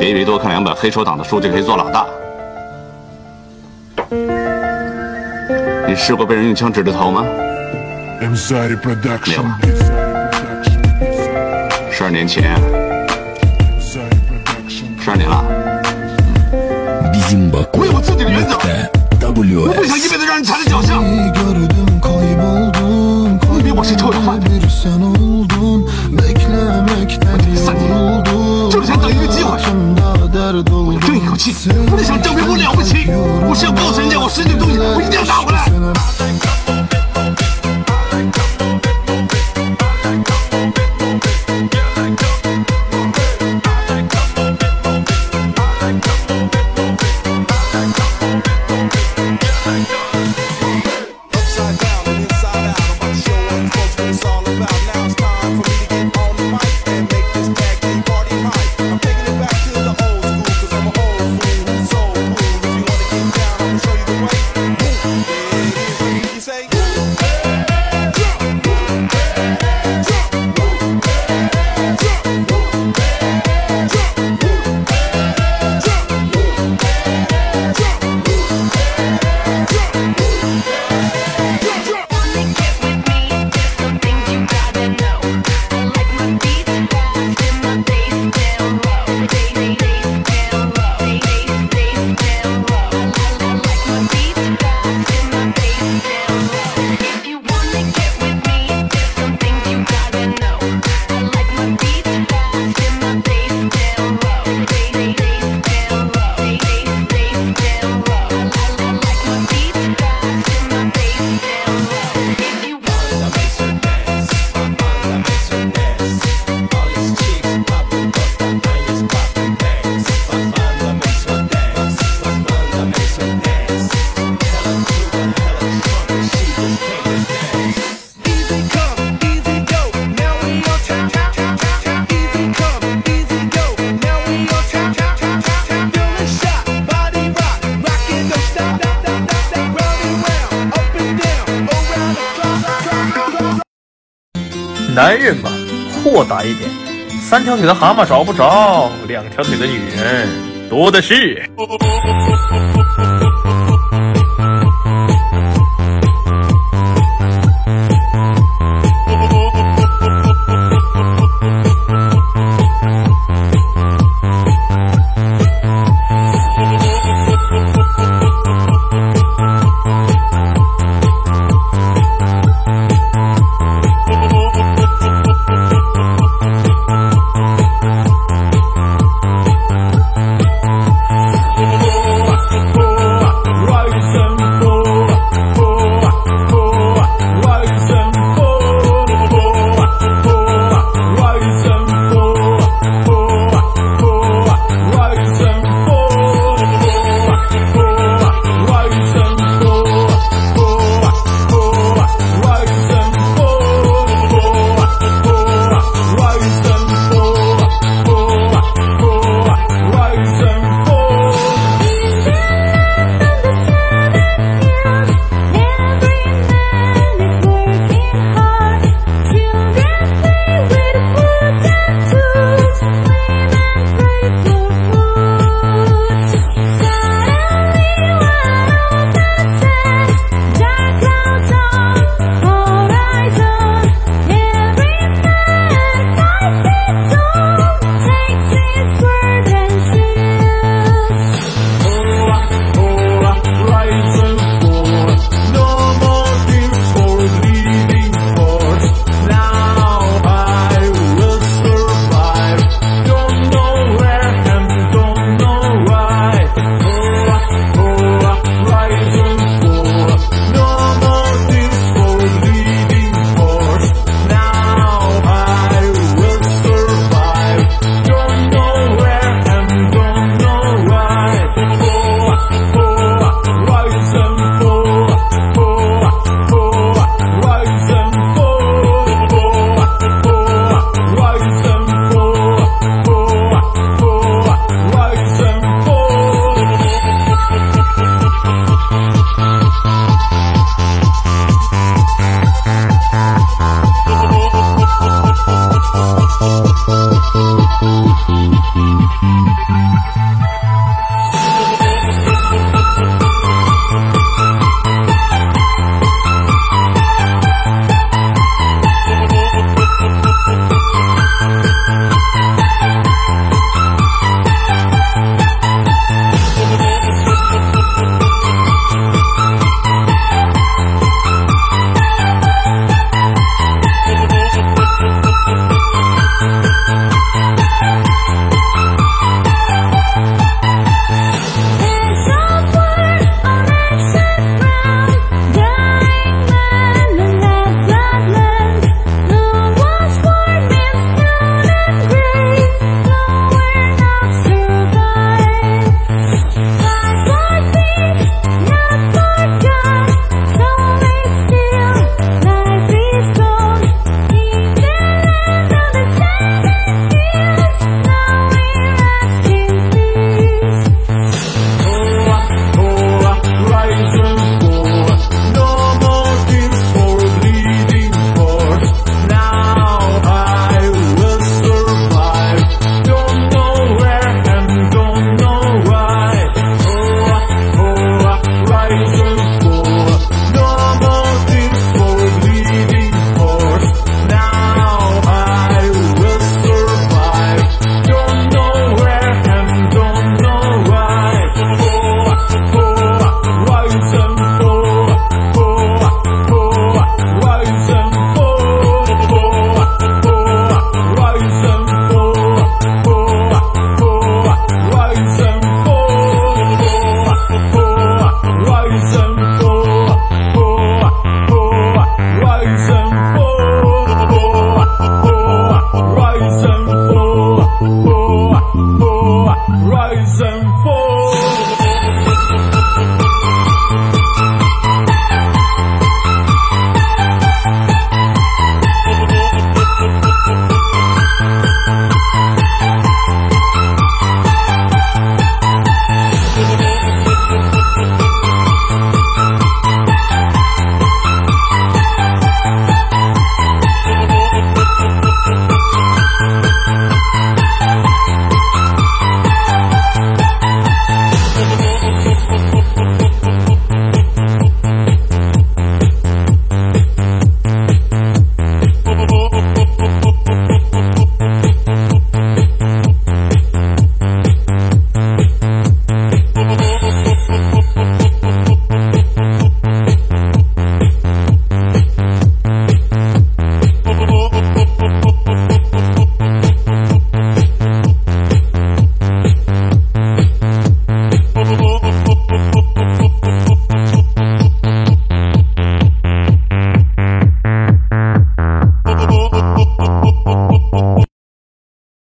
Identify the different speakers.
Speaker 1: 比比多看两本黑手党的书就可以做老大。你试过被人用枪指着头吗？没有。十二年前，十二年了。我有我自己的原则，我不想一辈子让人踩在脚下。你比我是臭要饭气，不是想证明我了不起，我是要告诉人家我失去的东西，我一定要拿回来。
Speaker 2: 男人嘛，豁达一点。三条腿的蛤蟆找不着，两条腿的女人多的是。